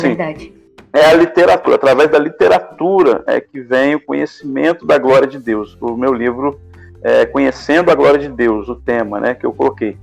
Sim. Verdade. É a literatura, através da literatura é que vem o conhecimento da glória de Deus. O meu livro é Conhecendo a Glória de Deus, o tema né, que eu coloquei.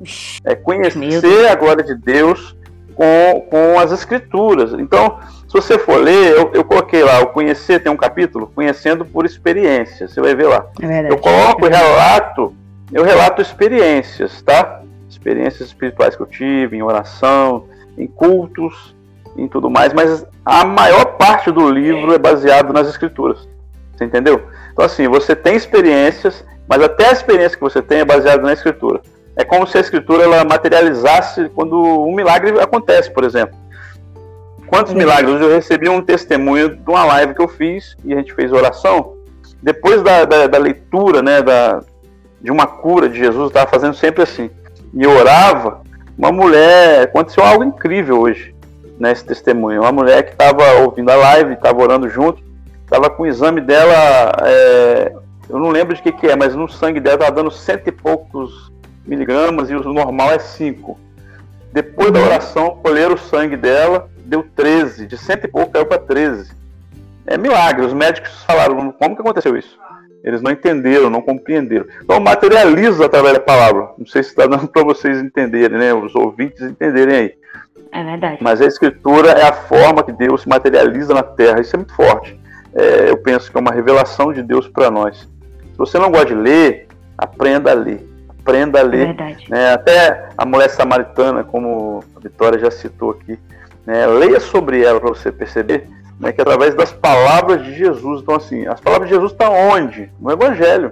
É conhecer a glória de Deus com, com as escrituras. Então, se você for ler, eu, eu coloquei lá, o conhecer tem um capítulo, conhecendo por experiência, você vai ver lá. É eu coloco e relato, eu relato experiências, tá? Experiências espirituais que eu tive, em oração, em cultos, em tudo mais, mas a maior parte do livro é baseado nas escrituras. Você entendeu? Então, assim, você tem experiências, mas até a experiência que você tem é baseada na escritura. É como se a escritura ela materializasse quando um milagre acontece, por exemplo. Quantos milagres? Hoje eu recebi um testemunho de uma live que eu fiz e a gente fez oração. Depois da, da, da leitura, né, da, de uma cura de Jesus, eu estava fazendo sempre assim. E orava, uma mulher, aconteceu algo incrível hoje nesse testemunho. Uma mulher que estava ouvindo a live, estava orando junto, estava com o exame dela, é, eu não lembro de que que é, mas no sangue dela estava dando cento e poucos miligramas e o normal é 5. Depois da oração, colheram o sangue dela, deu 13, de cento e pouco caiu para 13. É milagre, os médicos falaram, como que aconteceu isso? Eles não entenderam, não compreenderam. Então materializa através da palavra. Não sei se está dando para vocês entenderem, né? Os ouvintes entenderem aí. É verdade. Mas a escritura é a forma que Deus se materializa na terra. Isso é muito forte. É, eu penso que é uma revelação de Deus para nós. Se você não gosta de ler, aprenda a ler aprenda a ler. Verdade. Né? Até a mulher samaritana, como a Vitória já citou aqui, né? leia sobre ela para você perceber né? que através das palavras de Jesus. Então, assim, as palavras de Jesus estão onde? No Evangelho.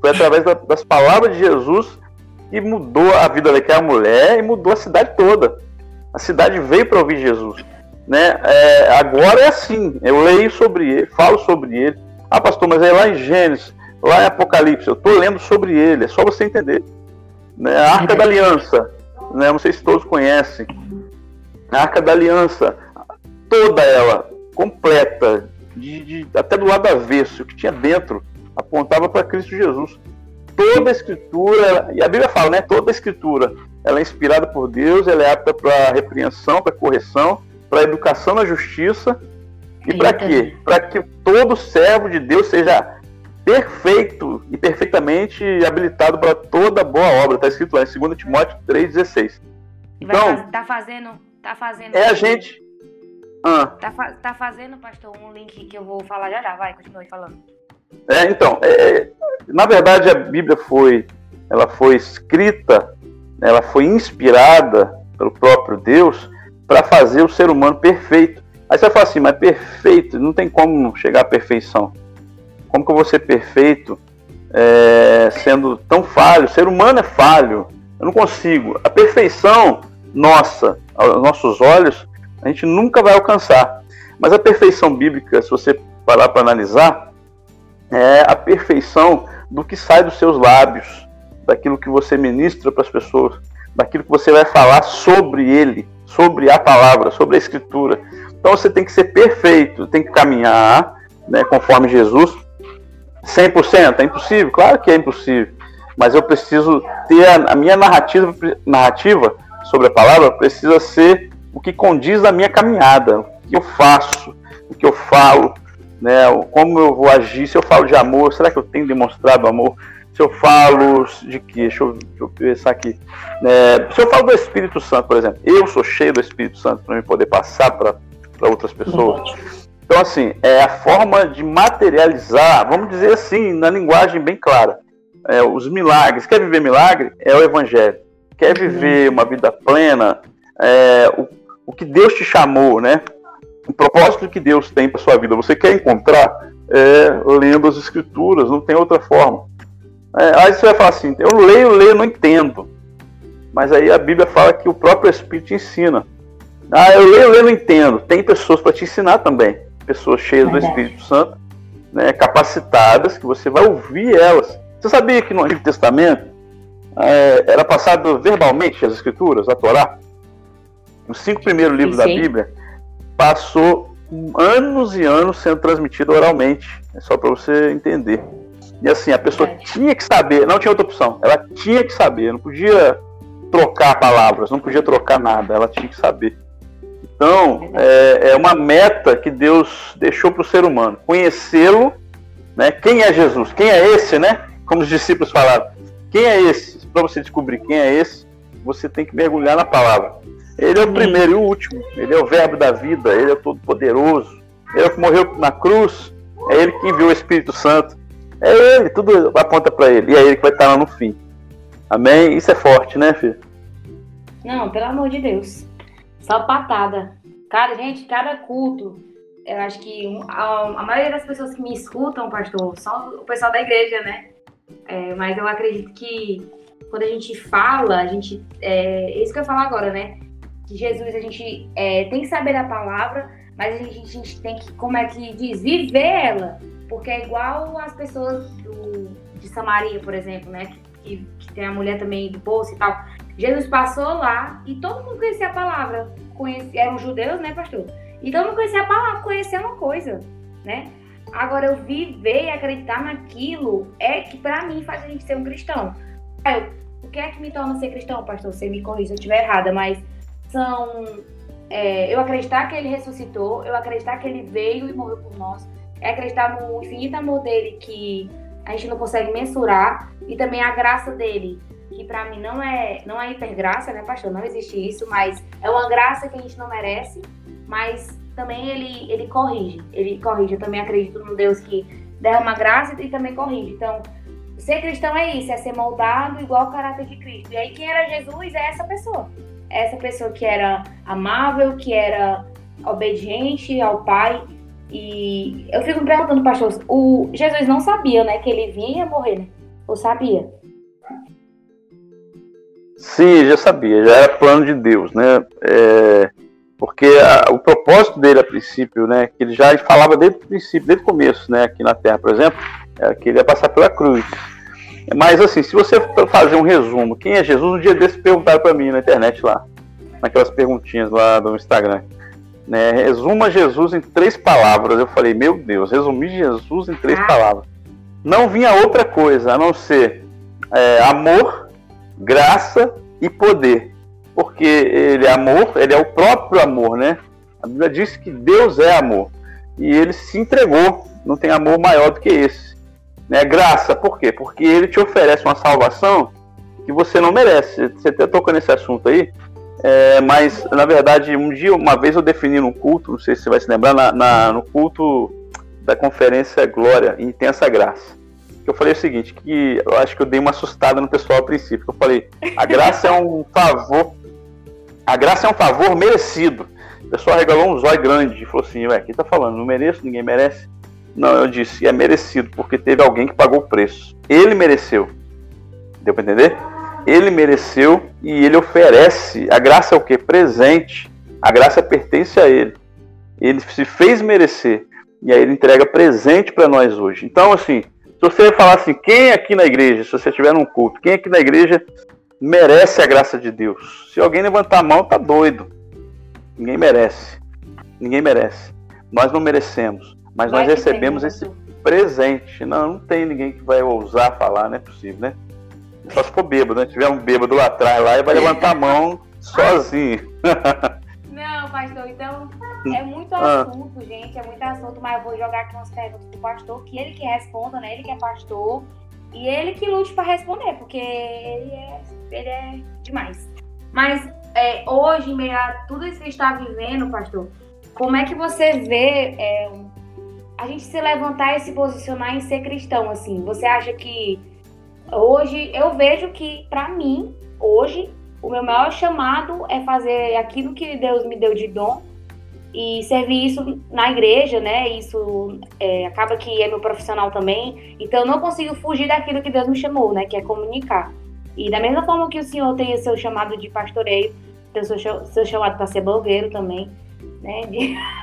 Foi através da, das palavras de Jesus que mudou a vida daquela mulher e mudou a cidade toda. A cidade veio para ouvir Jesus. Né? É, agora é assim, eu leio sobre ele, falo sobre ele. Ah, pastor, mas é lá em Gênesis. Lá em Apocalipse, eu estou lendo sobre ele, é só você entender. Né? A Arca da Aliança, né? não sei se todos conhecem. A Arca da Aliança, toda ela, completa, de, de, até do lado avesso, o que tinha dentro, apontava para Cristo Jesus. Toda a escritura, e a Bíblia fala, né? Toda a escritura, ela é inspirada por Deus, ela é apta para repreensão, para correção, para educação na justiça. E para quê? Para que todo servo de Deus seja perfeito e perfeitamente habilitado para toda boa obra. Está escrito lá em 2 Timóteo 3,16. Então, tá fazendo, tá fazendo. É a gente. Ah. Tá, tá fazendo, pastor, um link que eu vou falar já já. Vai, continue falando. É, então, é, na verdade a Bíblia foi, ela foi escrita, ela foi inspirada pelo próprio Deus para fazer o ser humano perfeito. Aí você fala assim, mas perfeito, não tem como chegar à perfeição. Como que eu vou ser perfeito é, sendo tão falho? O ser humano é falho. Eu não consigo. A perfeição nossa, aos nossos olhos, a gente nunca vai alcançar. Mas a perfeição bíblica, se você parar para analisar, é a perfeição do que sai dos seus lábios, daquilo que você ministra para as pessoas, daquilo que você vai falar sobre ele, sobre a palavra, sobre a escritura. Então você tem que ser perfeito, tem que caminhar né, conforme Jesus, 100% é impossível? Claro que é impossível. Mas eu preciso ter a, a minha narrativa, narrativa sobre a palavra precisa ser o que condiz a minha caminhada, o que eu faço, o que eu falo, né, como eu vou agir, se eu falo de amor, será que eu tenho demonstrado amor? Se eu falo de que, deixa eu, deixa eu pensar aqui, é, se eu falo do Espírito Santo, por exemplo, eu sou cheio do Espírito Santo para me poder passar para outras pessoas. Então, assim, é a forma de materializar, vamos dizer assim, na linguagem bem clara, é, os milagres. Quer viver milagre? É o Evangelho. Quer viver uma vida plena? É, o, o que Deus te chamou, né? O propósito que Deus tem para sua vida. Você quer encontrar? É, lendo as Escrituras, não tem outra forma. É, aí você vai falar assim: eu leio, leio, não entendo. Mas aí a Bíblia fala que o próprio Espírito ensina. Ah, eu leio, leio, não entendo. Tem pessoas para te ensinar também pessoas cheias do Espírito Santo, né, capacitadas, que você vai ouvir elas. Você sabia que no Antigo Testamento é, era passado verbalmente as Escrituras, a Torá? Os cinco primeiros livros da Bíblia passou anos e anos sendo transmitido oralmente, é só para você entender. E assim, a pessoa é. tinha que saber, não tinha outra opção, ela tinha que saber, não podia trocar palavras, não podia trocar nada, ela tinha que saber. Então, é, é uma meta que Deus deixou para o ser humano: conhecê-lo. Né? Quem é Jesus? Quem é esse, né? Como os discípulos falaram. Quem é esse? Para você descobrir quem é esse, você tem que mergulhar na palavra. Ele é o primeiro e o último. Ele é o verbo da vida. Ele é todo-poderoso. Ele é o que morreu na cruz. É ele que enviou o Espírito Santo. É ele, tudo aponta para ele. E é ele que vai estar lá no fim. Amém? Isso é forte, né, filho? Não, pelo amor de Deus. Só patada. Cara, gente, cada culto. Eu acho que a, a maioria das pessoas que me escutam, pastor, são o pessoal da igreja, né? É, mas eu acredito que quando a gente fala, a gente. É, é isso que eu falo agora, né? Que Jesus, a gente é, tem que saber a palavra, mas a gente, a gente, tem que, como é que diz, viver ela. Porque é igual as pessoas do, de Samaria, por exemplo, né? Que, que tem a mulher também do poço e tal. Jesus passou lá e todo mundo conhecia a palavra. Conhecia, eram judeus, né, pastor? E todo mundo conhecia a palavra, conhecia uma coisa, né? Agora, eu viver e acreditar naquilo é que, para mim, faz a gente ser um cristão. Eu, o que é que me torna ser cristão, pastor? Você me corrija se eu estiver errada, mas são. É, eu acreditar que ele ressuscitou, eu acreditar que ele veio e morreu por nós, é acreditar no infinito amor dele que a gente não consegue mensurar e também a graça dele, que para mim não é não é hipergraça, né, pastor? Não existe isso, mas é uma graça que a gente não merece, mas também ele, ele corrige. Ele corrige. Eu também acredito no Deus que derrama graça e também corrige. Então, ser cristão é isso, é ser moldado igual o caráter de Cristo. E aí, quem era Jesus é essa pessoa. Essa pessoa que era amável, que era obediente ao Pai. E eu fico me perguntando, pastor, o Jesus não sabia, né, que ele vinha morrer, né? Ou sabia? Sim, já sabia, já era plano de Deus, né? É, porque a, o propósito dele a princípio, né, que ele já falava desde o princípio, desde o começo, né, aqui na Terra, por exemplo, é que ele ia passar pela cruz. Mas assim, se você fazer um resumo, quem é Jesus? Um dia desses perguntaram para mim na internet lá, naquelas perguntinhas lá do Instagram. Né, resuma Jesus em três palavras. Eu falei, meu Deus, resumir Jesus em três ah. palavras. Não vinha outra coisa a não ser é, amor, graça e poder porque ele é amor, ele é o próprio amor, né? A Bíblia diz que Deus é amor e ele se entregou, não tem amor maior do que esse. Né? Graça, por quê? Porque ele te oferece uma salvação que você não merece. Você até tocou nesse assunto aí, é, mas na verdade, um dia, uma vez eu defini no culto, não sei se você vai se lembrar, na, na no culto da conferência Glória, Intensa Graça eu falei o seguinte, que eu acho que eu dei uma assustada no pessoal ao princípio. Eu falei, a graça é um favor a graça é um favor merecido. O pessoal regalou um zóio grande e falou assim: Ué, quem tá falando? Não mereço? Ninguém merece? Não, eu disse: é merecido, porque teve alguém que pagou o preço. Ele mereceu. Deu para entender? Ele mereceu e ele oferece. A graça é o que? Presente. A graça pertence a ele. Ele se fez merecer. E aí ele entrega presente para nós hoje. Então, assim, se você falar assim, quem aqui na igreja, se você estiver num culto, quem aqui na igreja merece a graça de Deus. Se alguém levantar a mão, tá doido. Ninguém merece. Ninguém merece. Nós não merecemos, mas vai nós recebemos esse presente. Não, não tem ninguém que vai ousar falar, não é possível, né? Só se for bêbado, né? Se tiver um bêbado lá atrás lá e vai levantar a mão sozinho. Não, pastor, então é muito ah. assunto, gente, é muito assunto, mas eu vou jogar aqui umas perguntas pro pastor, que ele que responda, né? Ele que é pastor. E ele que lute para responder, porque ele é, ele é demais. Mas é, hoje, em meio a tudo isso que está vivendo, pastor, como é que você vê é, a gente se levantar e se posicionar em ser cristão? Assim, você acha que hoje eu vejo que para mim hoje o meu maior chamado é fazer aquilo que Deus me deu de dom e servir isso na igreja, né? Isso é, acaba que é meu profissional também. Então eu não consigo fugir daquilo que Deus me chamou, né? Que é comunicar. E da mesma forma que o senhor tem o seu chamado de pastoreio, tem o seu, seu chamado para ser blogueiro também, né? De...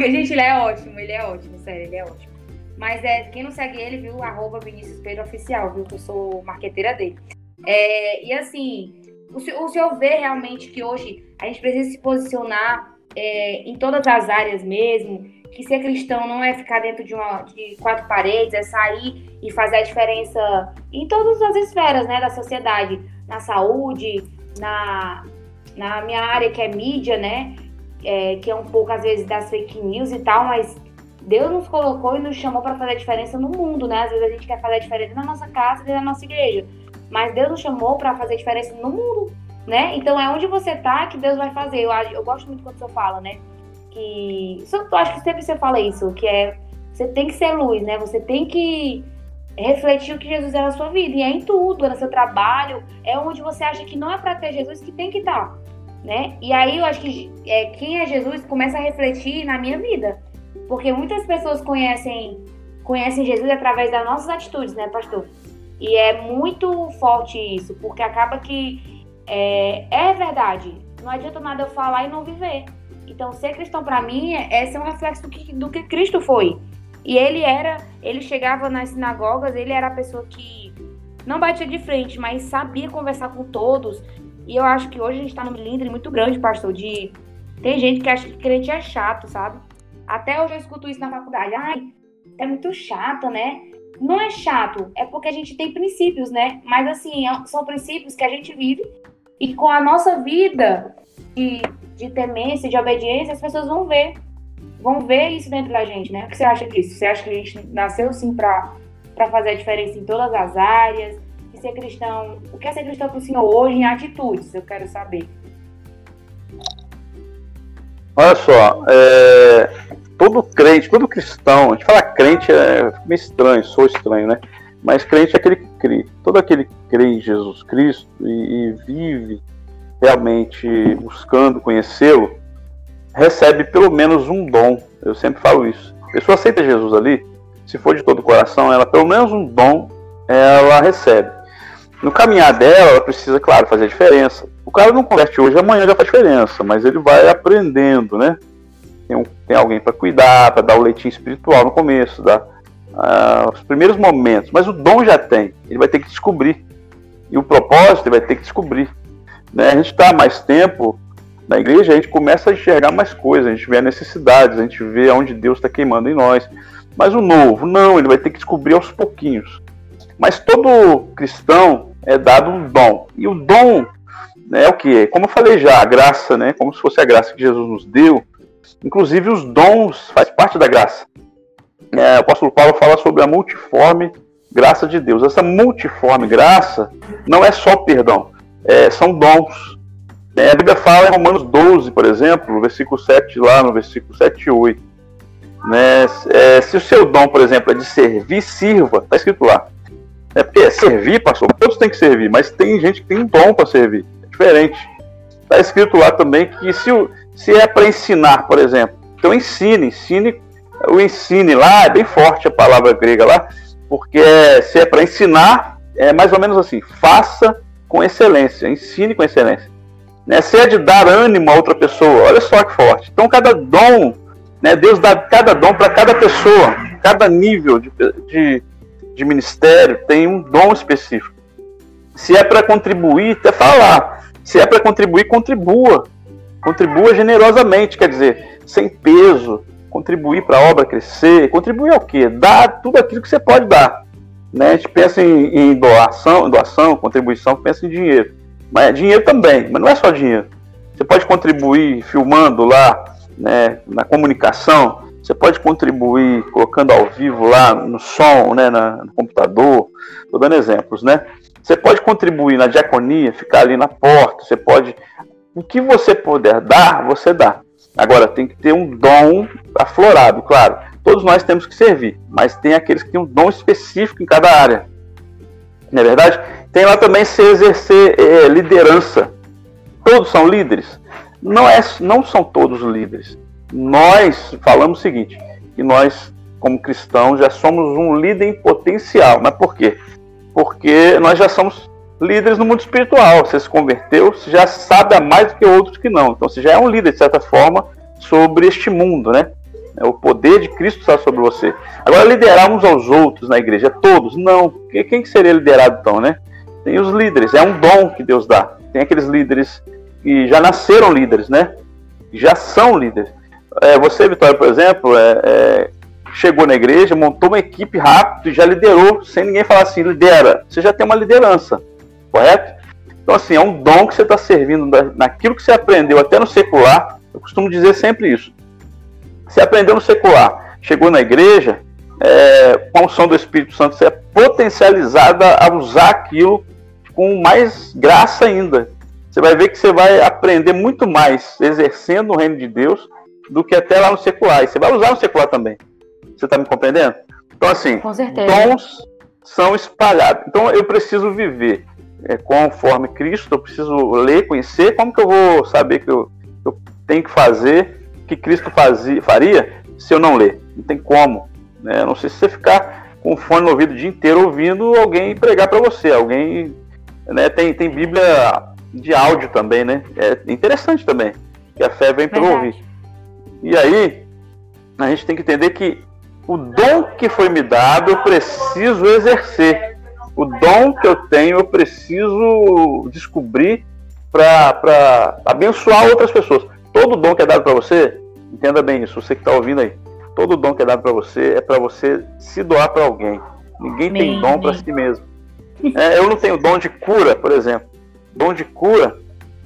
Gente, ele é ótimo, ele é ótimo, sério, ele é ótimo. Mas é, quem não segue ele, viu? Arroba Vinícius Pedro Oficial, viu? Que eu sou marqueteira dele. É, e assim, o o senhor vê realmente que hoje a gente precisa se posicionar é, em todas as áreas mesmo, que ser cristão não é ficar dentro de, uma, de quatro paredes, é sair e fazer a diferença em todas as esferas né, da sociedade, na saúde, na, na minha área que é mídia, né? É, que é um pouco às vezes das fake news e tal, mas Deus nos colocou e nos chamou para fazer a diferença no mundo, né? Às vezes a gente quer fazer a diferença na nossa casa e na nossa igreja, mas Deus nos chamou para fazer a diferença no mundo, né? Então é onde você tá que Deus vai fazer. Eu, eu gosto muito quando você fala, né? Que eu acho que sempre você fala isso, que é você tem que ser luz, né? Você tem que refletir o que Jesus é na sua vida. E é em tudo, é no seu trabalho, é onde você acha que não é para ter Jesus que tem que estar. Tá, né? E aí eu acho que é, quem é Jesus começa a refletir na minha vida. Porque muitas pessoas conhecem, conhecem Jesus através das nossas atitudes, né, pastor? E é muito forte isso, porque acaba que é, é verdade. Não adianta nada eu falar e não viver. Então, ser cristão para mim é, é ser um reflexo do que, do que Cristo foi. E ele era, ele chegava nas sinagogas, ele era a pessoa que não batia de frente, mas sabia conversar com todos. E eu acho que hoje a gente está num milindre muito grande, pastor, de tem gente que acha que crente é chato, sabe? Até hoje eu escuto isso na faculdade. Ai, é muito chato, né? Não é chato, é porque a gente tem princípios, né? Mas assim, é, são princípios que a gente vive e com a nossa vida de, de temência, de obediência, as pessoas vão ver vão ver isso dentro da gente, né? O que você acha disso? Você acha que a gente nasceu sim para fazer a diferença em todas as áreas? Ser cristão, o que é ser cristão para o senhor hoje em atitudes? Eu quero saber. Olha só, é, todo crente, todo cristão, a gente fala crente é meio estranho, sou estranho, né? Mas crente é aquele que crê. Todo aquele que crê em Jesus Cristo e, e vive realmente buscando conhecê-lo, recebe pelo menos um dom. Eu sempre falo isso. A pessoa aceita Jesus ali, se for de todo o coração, ela pelo menos um dom ela recebe. No caminhar dela, ela precisa, claro, fazer a diferença. O cara não converte hoje, amanhã já faz diferença, mas ele vai aprendendo, né? Tem, um, tem alguém para cuidar, para dar o leitinho espiritual no começo, dar uh, os primeiros momentos. Mas o dom já tem, ele vai ter que descobrir. E o propósito ele vai ter que descobrir. Né? A gente está mais tempo na igreja, a gente começa a enxergar mais coisas, a gente vê necessidades, a gente vê onde Deus está queimando em nós. Mas o novo, não, ele vai ter que descobrir aos pouquinhos. Mas todo cristão é dado um dom. E o dom né, é o que? Como eu falei já, a graça, né? Como se fosse a graça que Jesus nos deu. Inclusive os dons faz parte da graça. É, o apóstolo Paulo fala sobre a multiforme graça de Deus. Essa multiforme graça não é só perdão, é, são dons. É, a Bíblia fala em Romanos 12, por exemplo, versículo 7, lá no versículo 7 e 8. Né? É, se o seu dom, por exemplo, é de servir, sirva. Está escrito lá. É é servir, pastor, todos têm que servir, mas tem gente que tem um dom para servir. É diferente. Está escrito lá também que se, se é para ensinar, por exemplo, então ensine, ensine. O ensine lá é bem forte a palavra grega lá, porque se é para ensinar, é mais ou menos assim: faça com excelência, ensine com excelência né, se é de dar ânimo a outra pessoa, olha só que forte. Então, cada dom, né, Deus dá cada dom para cada pessoa, cada nível de, de, de, ministério tem um dom específico. Se é para contribuir, até falar. Se é para contribuir, contribua. Contribua generosamente, quer dizer, sem peso, contribuir para a obra crescer. Contribuir ao quê? Dar tudo aquilo que você pode dar. Né? A gente pensa em, em doação, doação, contribuição, pensa em dinheiro. Mas é dinheiro também, mas não é só dinheiro. Você pode contribuir filmando lá, né, na comunicação, você pode contribuir colocando ao vivo lá no som, né, na, no computador, estou dando exemplos, né? Você pode contribuir na diaconia, ficar ali na porta, você pode. O que você puder dar, você dá. Agora, tem que ter um dom aflorado, claro. Todos nós temos que servir, mas tem aqueles que têm um dom específico em cada área. Não é verdade? Tem lá também se exercer é, liderança. Todos são líderes? Não, é, não são todos líderes. Nós falamos o seguinte, que nós, como cristãos, já somos um líder em potencial. Mas por quê? Porque nós já somos líderes no mundo espiritual. Você se converteu, você já sabe a mais do que outros que não. Então você já é um líder, de certa forma, sobre este mundo, né? É o poder de Cristo está sobre você. Agora, liderar uns aos outros na igreja, todos? Não. Quem seria liderado então, né? Tem os líderes, é um dom que Deus dá. Tem aqueles líderes que já nasceram líderes, né? Já são líderes. É, você, Vitória, por exemplo, é, é, chegou na igreja, montou uma equipe rápido e já liderou, sem ninguém falar assim, lidera. Você já tem uma liderança, correto? Então, assim, é um dom que você está servindo naquilo que você aprendeu até no secular. Eu costumo dizer sempre isso. Você aprendeu no secular, chegou na igreja, é, com a unção do Espírito Santo, você é potencializada a usar aquilo com mais graça ainda. Você vai ver que você vai aprender muito mais exercendo o reino de Deus do que até lá no secular. E você vai usar no secular também. Você está me compreendendo? Então, assim, dons são espalhados. Então, eu preciso viver é, conforme Cristo, eu preciso ler, conhecer. Como que eu vou saber que eu, eu tenho que fazer que Cristo fazia, faria se eu não ler? Não tem como. Né? Não sei se você ficar com o fone no ouvido o dia inteiro ouvindo alguém pregar para você, alguém né, tem, tem Bíblia de áudio também, né? É interessante também. Que a fé vem pelo ouvir. E aí, a gente tem que entender que o dom que foi me dado, eu preciso exercer. O dom que eu tenho, eu preciso descobrir para abençoar outras pessoas. Todo dom que é dado para você, entenda bem isso, você que está ouvindo aí. Todo dom que é dado para você é para você se doar para alguém. Ninguém tem dom para si mesmo. É, eu não tenho dom de cura, por exemplo. Dom de cura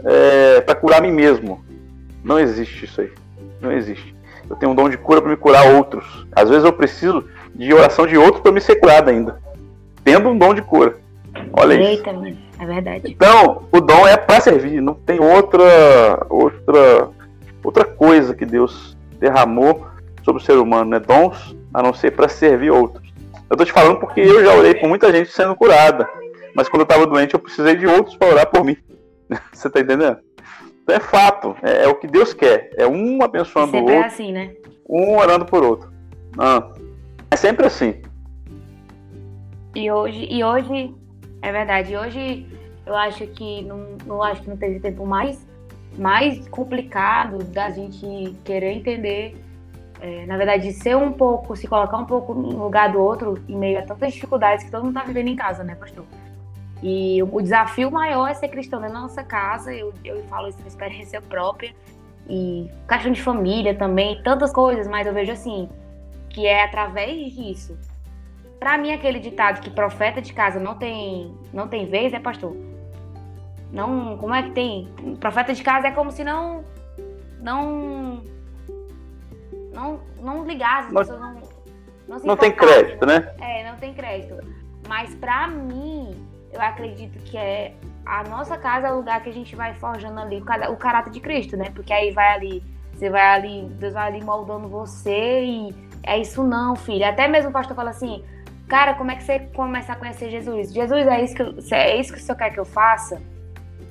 é para curar a mim mesmo. Não existe isso aí. Não existe. Eu tenho um dom de cura para me curar outros. Às vezes eu preciso de oração de outros para me ser curado ainda. Tendo um dom de cura. Olha Eita, isso. É verdade. Então, o dom é para servir. Não tem outra, outra, outra coisa que Deus derramou sobre o ser humano, né? Dons a não ser para servir outros. Eu tô te falando porque eu já orei com muita gente sendo curada. Mas quando eu tava doente, eu precisei de outros para orar por mim. Você tá entendendo? É fato. É, é, o que Deus quer. É um abençoando o outro. é assim, né? Um orando por outro. Ah, é sempre assim. E hoje, e hoje, é verdade. Hoje eu acho que não, não acho que não teve tempo mais, mais complicado da gente querer entender é, na verdade, ser um pouco, se colocar um pouco no lugar do outro em meio a tantas dificuldades que todo mundo está vivendo em casa, né, pastor? E o desafio maior é ser cristão na nossa casa, eu, eu falo isso por experiência própria, e questão de família também, tantas coisas, mas eu vejo assim, que é através disso. Para mim, aquele ditado que profeta de casa não tem, não tem vez, né, pastor? Não, como é que tem? Profeta de casa é como se não, não não, não ligar, as pessoas não. Não, não tem crédito, né? É, não tem crédito. Mas para mim, eu acredito que é a nossa casa é o lugar que a gente vai forjando ali o, caráter de Cristo, né? Porque aí vai ali, você vai ali, Deus vai ali moldando você e é isso não, filho. Até mesmo o pastor fala assim, cara, como é que você começa a conhecer Jesus? Jesus, é isso que, eu, é isso que o senhor quer que eu faça?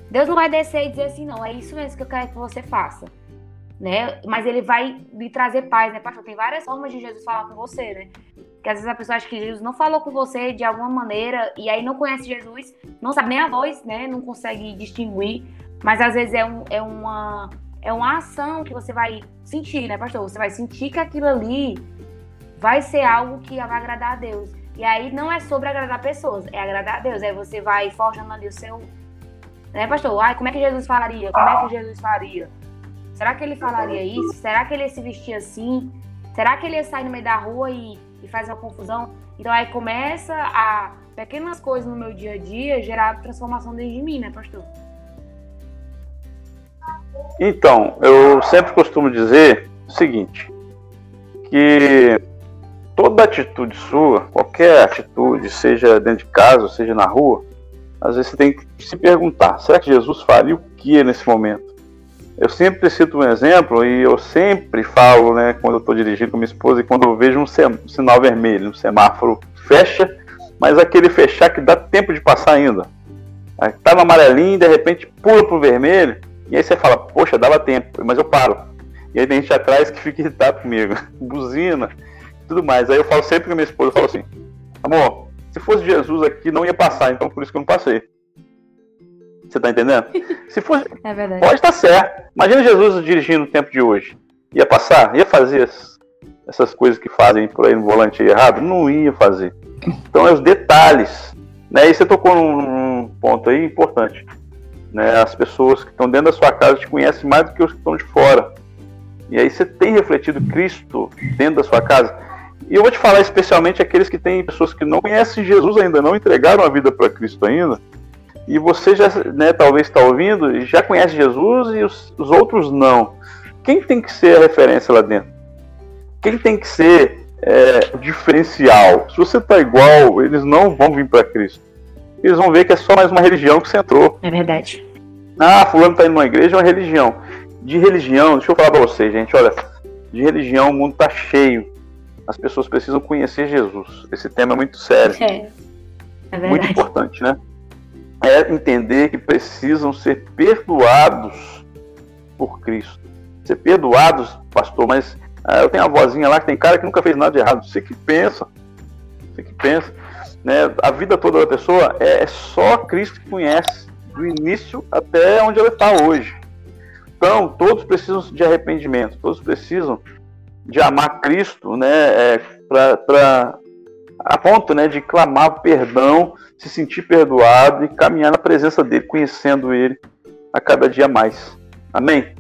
Deus não vai descer e dizer assim, não, é isso mesmo que eu quero que você faça né? Mas ele vai lhe trazer paz, né, pastor? Tem várias formas de Jesus falar com você, né? Que às vezes a pessoa acha que Jesus não falou com você de alguma maneira e aí não conhece Jesus, não sabe nem a voz, né? Não consegue distinguir, mas às vezes é, um, é uma é uma ação que você vai sentir, né, pastor? Você vai sentir que aquilo ali vai ser algo que vai agradar a Deus. E aí não é sobre agradar pessoas, é agradar a Deus. Aí você vai forjando ali o seu. Né, pastor? Ai, como é que Jesus falaria? Como é que Jesus faria? Será que ele falaria isso? Será que ele ia se vestir assim? Será que ele ia sair no meio da rua e, e faz uma confusão? Então aí começa a pequenas coisas no meu dia a dia gerar transformação dentro de mim, né, pastor? Então, eu sempre costumo dizer o seguinte, que toda atitude sua, qualquer atitude, seja dentro de casa, seja na rua, às vezes você tem que se perguntar, será que Jesus faria o que nesse momento? Eu sempre cito um exemplo e eu sempre falo, né, quando eu estou dirigindo com minha esposa e quando eu vejo um, um sinal vermelho, um semáforo fecha, mas aquele fechar que dá tempo de passar ainda. Tá no amarelinho, de repente pula pro vermelho, e aí você fala, poxa, dava tempo, mas eu paro. E aí tem gente atrás que fica irritado comigo, buzina, tudo mais. Aí eu falo sempre com minha esposa, eu falo assim, amor, se fosse Jesus aqui não ia passar, então por isso que eu não passei. Você tá entendendo? Se fosse. É verdade. Pode estar certo. Imagina Jesus dirigindo no tempo de hoje. Ia passar? Ia fazer essas coisas que fazem por aí no volante errado? Não ia fazer. Então é os detalhes. Né? E você tocou num ponto aí importante. Né? As pessoas que estão dentro da sua casa te conhecem mais do que os que estão de fora. E aí você tem refletido Cristo dentro da sua casa. E eu vou te falar especialmente aqueles que têm pessoas que não conhecem Jesus ainda, não entregaram a vida para Cristo ainda e você já, né, talvez está ouvindo, já conhece Jesus e os, os outros não. Quem tem que ser a referência lá dentro? Quem tem que ser é, o diferencial? Se você está igual, eles não vão vir para Cristo. Eles vão ver que é só mais uma religião que você entrou. É verdade. Ah, fulano está indo numa igreja, é uma religião. De religião, deixa eu falar para vocês, gente, olha, de religião o mundo está cheio. As pessoas precisam conhecer Jesus. Esse tema é muito sério. É. É muito importante, né? É entender que precisam ser perdoados por Cristo. Ser perdoados, pastor, mas ah, eu tenho uma vozinha lá que tem cara que nunca fez nada de errado. Você que pensa. Você que pensa. Né? A vida toda da pessoa é, é só Cristo que conhece, do início até onde ela está hoje. Então, todos precisam de arrependimento, todos precisam de amar Cristo, né, é, para a ponto né, de clamar perdão, se sentir perdoado e caminhar na presença dele, conhecendo ele a cada dia mais. Amém?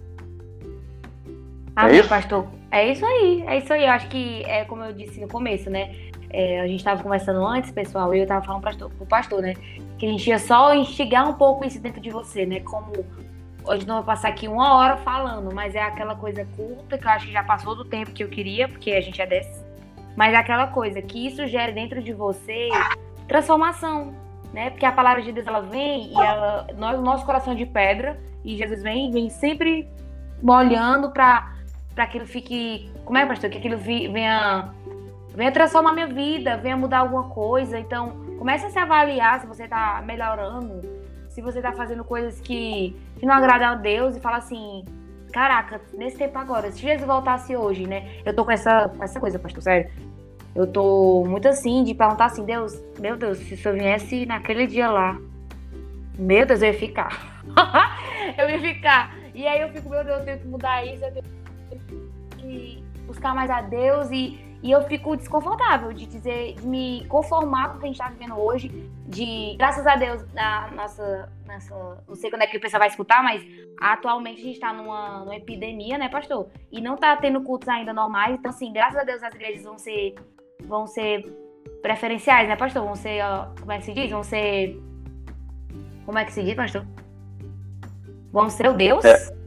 Amém, é isso? pastor. É isso aí, é isso aí. Eu acho que, é como eu disse no começo, né? É, a gente estava conversando antes, pessoal, e eu estava falando para o pastor, né? Que a gente ia só instigar um pouco isso dentro de você, né? Como Hoje não vou passar aqui uma hora falando, mas é aquela coisa curta que eu acho que já passou do tempo que eu queria, porque a gente é desse. Mas é aquela coisa que isso gera dentro de você transformação, né? Porque a palavra de Deus ela vem e ela, nós, nosso coração de pedra e Jesus vem, vem sempre molhando para para que aquilo fique, como é, pastor? Que aquilo venha venha transformar minha vida, venha mudar alguma coisa. Então, comece a se avaliar se você está melhorando, se você tá fazendo coisas que, que não agradam a Deus e fala assim, caraca, nesse tempo agora, se Jesus voltasse hoje, né? Eu tô com essa, com essa coisa, pastor, sério. Eu tô muito assim, de perguntar assim, Deus, meu Deus, se eu viesse naquele dia lá, meu Deus, eu ia ficar. eu ia ficar. E aí eu fico, meu Deus, eu tenho que mudar isso, eu tenho que buscar mais a Deus e e eu fico desconfortável de dizer, de me conformar com o que a gente está vivendo hoje, de, graças a Deus, na nossa, nossa. Não sei quando é que o pessoal vai escutar, mas atualmente a gente está numa, numa epidemia, né, pastor? E não está tendo cultos ainda normais. Então, assim, graças a Deus as igrejas vão ser. vão ser preferenciais, né, pastor? Vão ser. Ó, como é que se diz? Vão ser. Como é que se diz, pastor? Vão ser o Deus? É.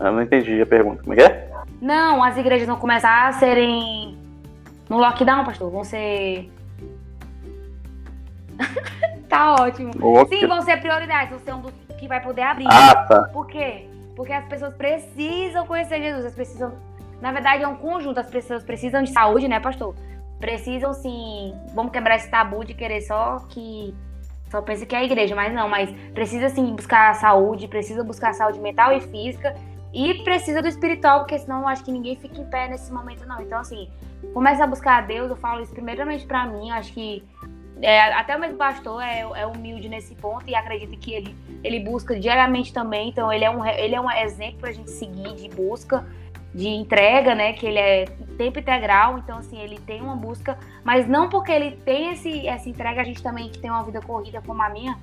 Eu não entendi a pergunta. Como é que é? Não, as igrejas vão começar a serem no lockdown, pastor. Vão ser. tá ótimo. Sim, vão ser prioridades. Vão ser um dos que vai poder abrir. Ah, tá. Por quê? Porque as pessoas precisam conhecer Jesus. As precisam. Na verdade, é um conjunto. As pessoas precisam de saúde, né, pastor? Precisam sim. Vamos quebrar esse tabu de querer só que. Só pensa que é a igreja, mas não, mas precisa sim buscar saúde, precisa buscar saúde mental e física e precisa do espiritual, porque senão eu acho que ninguém fica em pé nesse momento, não. Então, assim, começa a buscar a Deus, eu falo isso primeiramente para mim, acho que é, até o mesmo pastor é, é, humilde nesse ponto e acredita que ele, ele busca diariamente também, então ele é um, ele é um exemplo pra gente seguir de busca, de entrega, né, que ele é tempo integral, então assim, ele tem uma busca, mas não porque ele tem esse, essa entrega, a gente também que tem uma vida corrida como a minha,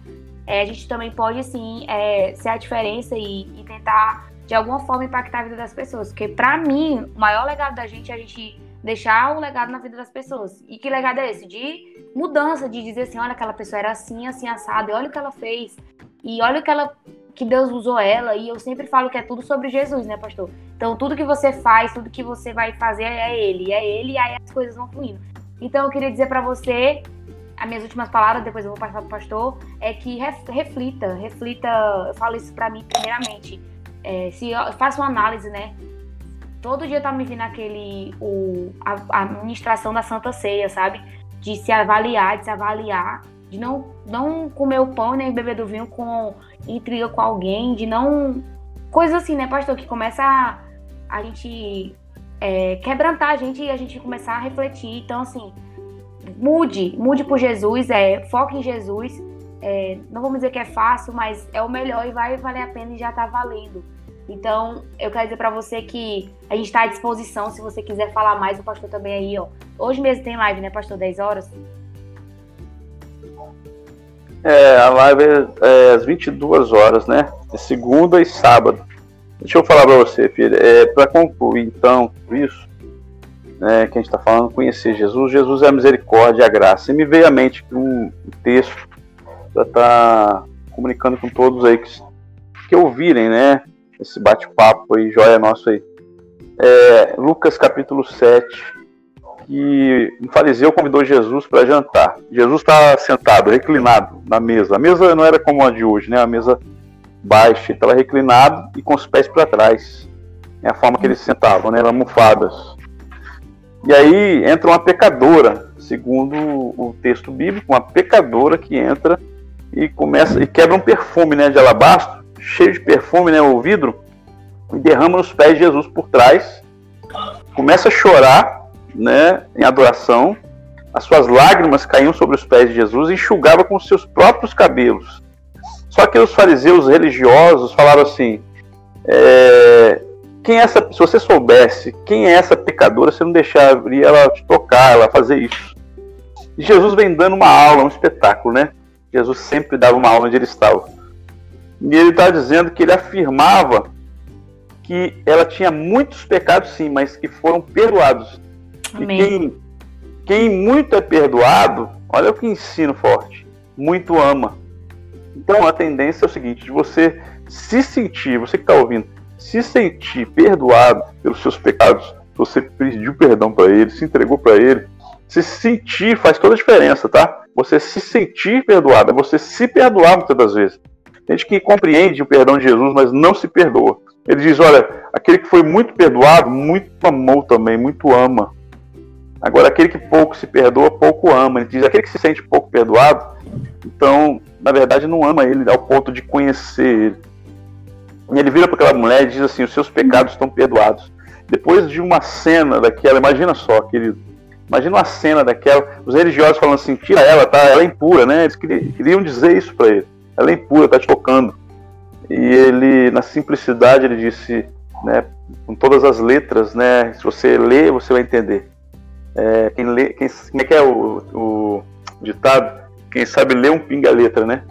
é, a gente também pode, assim, ser a diferença e, e tentar de alguma forma impactar a vida das pessoas. Porque para mim, o maior legado da gente é a gente deixar o legado na vida das pessoas. E que legado é esse? De mudança, de dizer assim, olha, aquela pessoa era assim, assim, assada, e olha o que ela fez. E olha o que ela que Deus usou ela, e eu sempre falo que é tudo sobre Jesus, né, pastor? Então, tudo que você faz, tudo que você vai fazer é ele, é ele, e aí as coisas vão fluindo. Então, eu queria dizer para você, as minhas últimas palavras, depois eu vou passar pro pastor, é que reflita, reflita, eu falo isso para mim primeiramente é, se eu faço uma análise, né? Todo dia tá me vindo aquele, o, a, a administração da Santa Ceia, sabe? De se avaliar, de se avaliar, de não, não comer o pão nem beber do vinho com intriga com alguém, de não. Coisas assim, né, pastor? Que começa a, a gente é, quebrantar a gente e a gente começar a refletir. Então, assim, mude, mude por Jesus, é, foque em Jesus. É, não vamos dizer que é fácil, mas é o melhor e vai valer a pena e já tá valendo. Então, eu quero dizer para você que a gente está à disposição, se você quiser falar mais, o pastor também aí, ó. Hoje mesmo tem live, né, pastor? 10 horas? É, a live é, é às 22 horas, né? É segunda e sábado. Deixa eu falar para você, filha. É, para concluir, então, isso, né, que a gente está falando, conhecer Jesus. Jesus é a misericórdia e a graça. E me veio à mente um texto para estar tá comunicando com todos aí que, que ouvirem, né? Esse bate-papo aí, joia nosso aí. É, Lucas capítulo 7, que um fariseu convidou Jesus para jantar. Jesus está sentado, reclinado na mesa. A mesa não era como a de hoje, né? A mesa baixa, estava reclinado e com os pés para trás. É a forma que eles sentavam, né? Almofadas. E aí entra uma pecadora, segundo o texto bíblico, uma pecadora que entra e começa e quebra um perfume, né, de alabastro, cheio de perfume, né, o vidro, e derrama nos pés de Jesus por trás. Começa a chorar, né, em adoração. As suas lágrimas caíam sobre os pés de Jesus e enxugava com os seus próprios cabelos. Só que os fariseus religiosos falaram assim: é, quem é essa, se você soubesse quem é essa pecadora, você não deixaria ela te tocar, ela fazer isso. E Jesus vem dando uma aula, um espetáculo, né? Jesus sempre dava uma aula onde ele estava. E ele está dizendo que ele afirmava que ela tinha muitos pecados, sim, mas que foram perdoados. Amém. E quem, quem muito é perdoado, olha o que ensino forte, muito ama. Então a tendência é o seguinte: de você se sentir, você que está ouvindo, se sentir perdoado pelos seus pecados, você pediu perdão para ele, se entregou para ele, se sentir faz toda a diferença, tá? Você se sentir perdoado, é você se perdoar muitas das vezes. Gente que compreende o perdão de Jesus, mas não se perdoa. Ele diz: olha, aquele que foi muito perdoado, muito amou também, muito ama. Agora, aquele que pouco se perdoa, pouco ama. Ele diz: aquele que se sente pouco perdoado, então, na verdade, não ama ele ao ponto de conhecer ele. E ele vira para aquela mulher e diz assim: Os seus pecados estão perdoados. Depois de uma cena daquela, imagina só, querido. Imagina uma cena daquela, os religiosos falando assim: tira ela, tá? Ela é impura, né? Eles queriam dizer isso para ele. Ela é impura, tá te tocando. E ele, na simplicidade, ele disse, né, com todas as letras, né? Se você ler, você vai entender. É, quem lê, quem, como é que é o, o ditado? Quem sabe ler um pinga letra, né?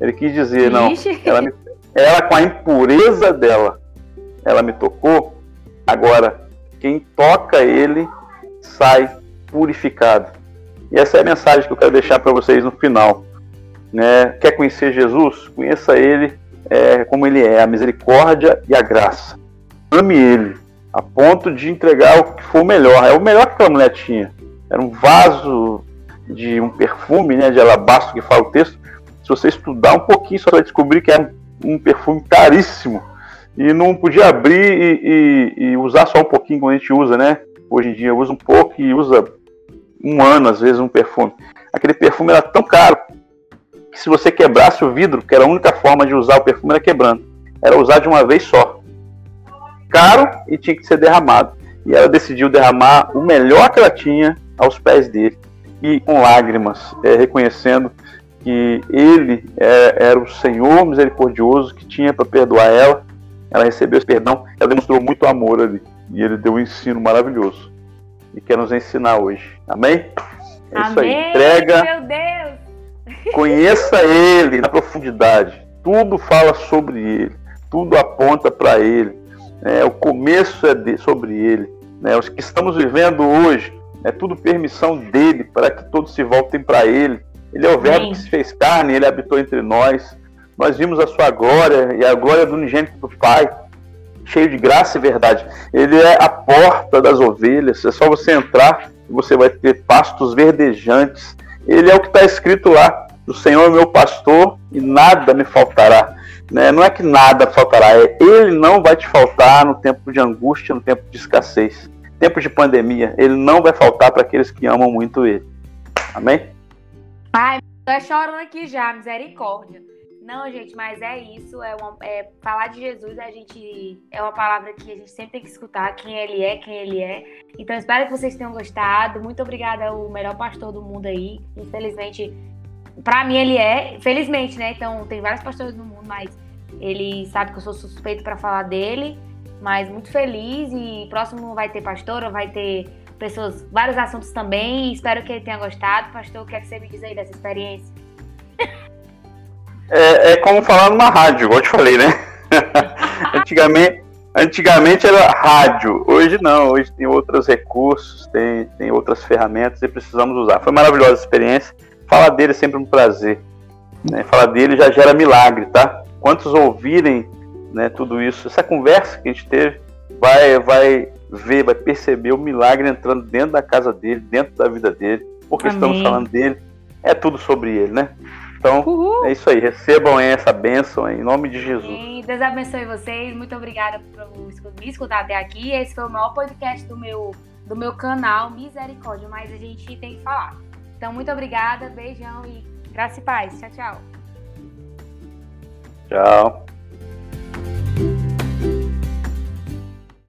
Ele quis dizer, não, ela me, ela, com a impureza dela, ela me tocou. Agora, quem toca ele sai purificado. E essa é a mensagem que eu quero deixar para vocês no final. Né? Quer conhecer Jesus? Conheça ele é, como ele é, a misericórdia e a graça. Ame ele, a ponto de entregar o que for melhor. É o melhor que aquela mulher tinha. Era um vaso de um perfume, né, de alabastro que fala o texto. Se você estudar um pouquinho, você vai descobrir que é um perfume caríssimo e não podia abrir e, e, e, usar só um pouquinho como a gente usa, né? Hoje em dia usa um pouco e usa um ano, às vezes, um perfume. Aquele perfume era tão caro que se você quebrasse o vidro, que era a única forma de usar o perfume, era quebrando. Era usar de uma vez só. Caro e tinha que ser derramado. E ela decidiu derramar o melhor que ela tinha aos pés dele. E com lágrimas, é, reconhecendo que ele é, era o Senhor misericordioso que tinha para perdoar ela. Ela recebeu esse perdão, ela demonstrou muito amor ali. E ele deu um ensino maravilhoso. E quer nos ensinar hoje. Amém? É isso Amém, aí. Entrega. Meu Deus. Conheça ele na profundidade. Tudo fala sobre ele. Tudo aponta para ele. É, o começo é de, sobre ele. Né? Os que estamos vivendo hoje é tudo permissão dele para que todos se voltem para ele ele é o Verbo que se fez carne, ele habitou entre nós. Nós vimos a sua glória e a glória do unigênito do Pai, cheio de graça e verdade. Ele é a porta das ovelhas. É só você entrar e você vai ter pastos verdejantes. Ele é o que está escrito lá: o Senhor é meu pastor e nada me faltará. Né? Não é que nada faltará, é Ele não vai te faltar no tempo de angústia, no tempo de escassez, tempo de pandemia. Ele não vai faltar para aqueles que amam muito Ele. Amém? Ai, tô chorando aqui já, misericórdia. Não, gente, mas é isso. É, uma, é falar de Jesus. A gente é uma palavra que a gente sempre tem que escutar quem ele é, quem ele é. Então espero que vocês tenham gostado. Muito obrigada ao melhor pastor do mundo aí. Infelizmente, para mim ele é. Felizmente, né? Então tem vários pastores no mundo, mas ele sabe que eu sou suspeito para falar dele. Mas muito feliz e próximo vai ter pastora, vai ter pessoas, vários assuntos também. Espero que ele tenha gostado. Pastor, o que é que você me diz aí dessa experiência? É, é como falar numa rádio, igual eu te falei, né? antigamente, antigamente era rádio, hoje não, hoje tem outros recursos, tem, tem outras ferramentas e precisamos usar. Foi maravilhosa a experiência. Falar dele é sempre um prazer. Né? Falar dele já gera milagre, tá? Quantos ouvirem né, tudo isso, essa conversa que a gente teve, vai, vai ver, vai perceber o milagre entrando dentro da casa dele, dentro da vida dele, porque Amém. estamos falando dele, é tudo sobre ele, né? Então, Uhul. é isso aí. Recebam essa bênção em nome de Jesus. Sim, Deus abençoe vocês. Muito obrigada por me escutar até aqui. Esse foi o maior podcast do meu, do meu canal, Misericórdia, mas a gente tem que falar. Então, muito obrigada, beijão e graça e paz. Tchau, tchau. Tchau.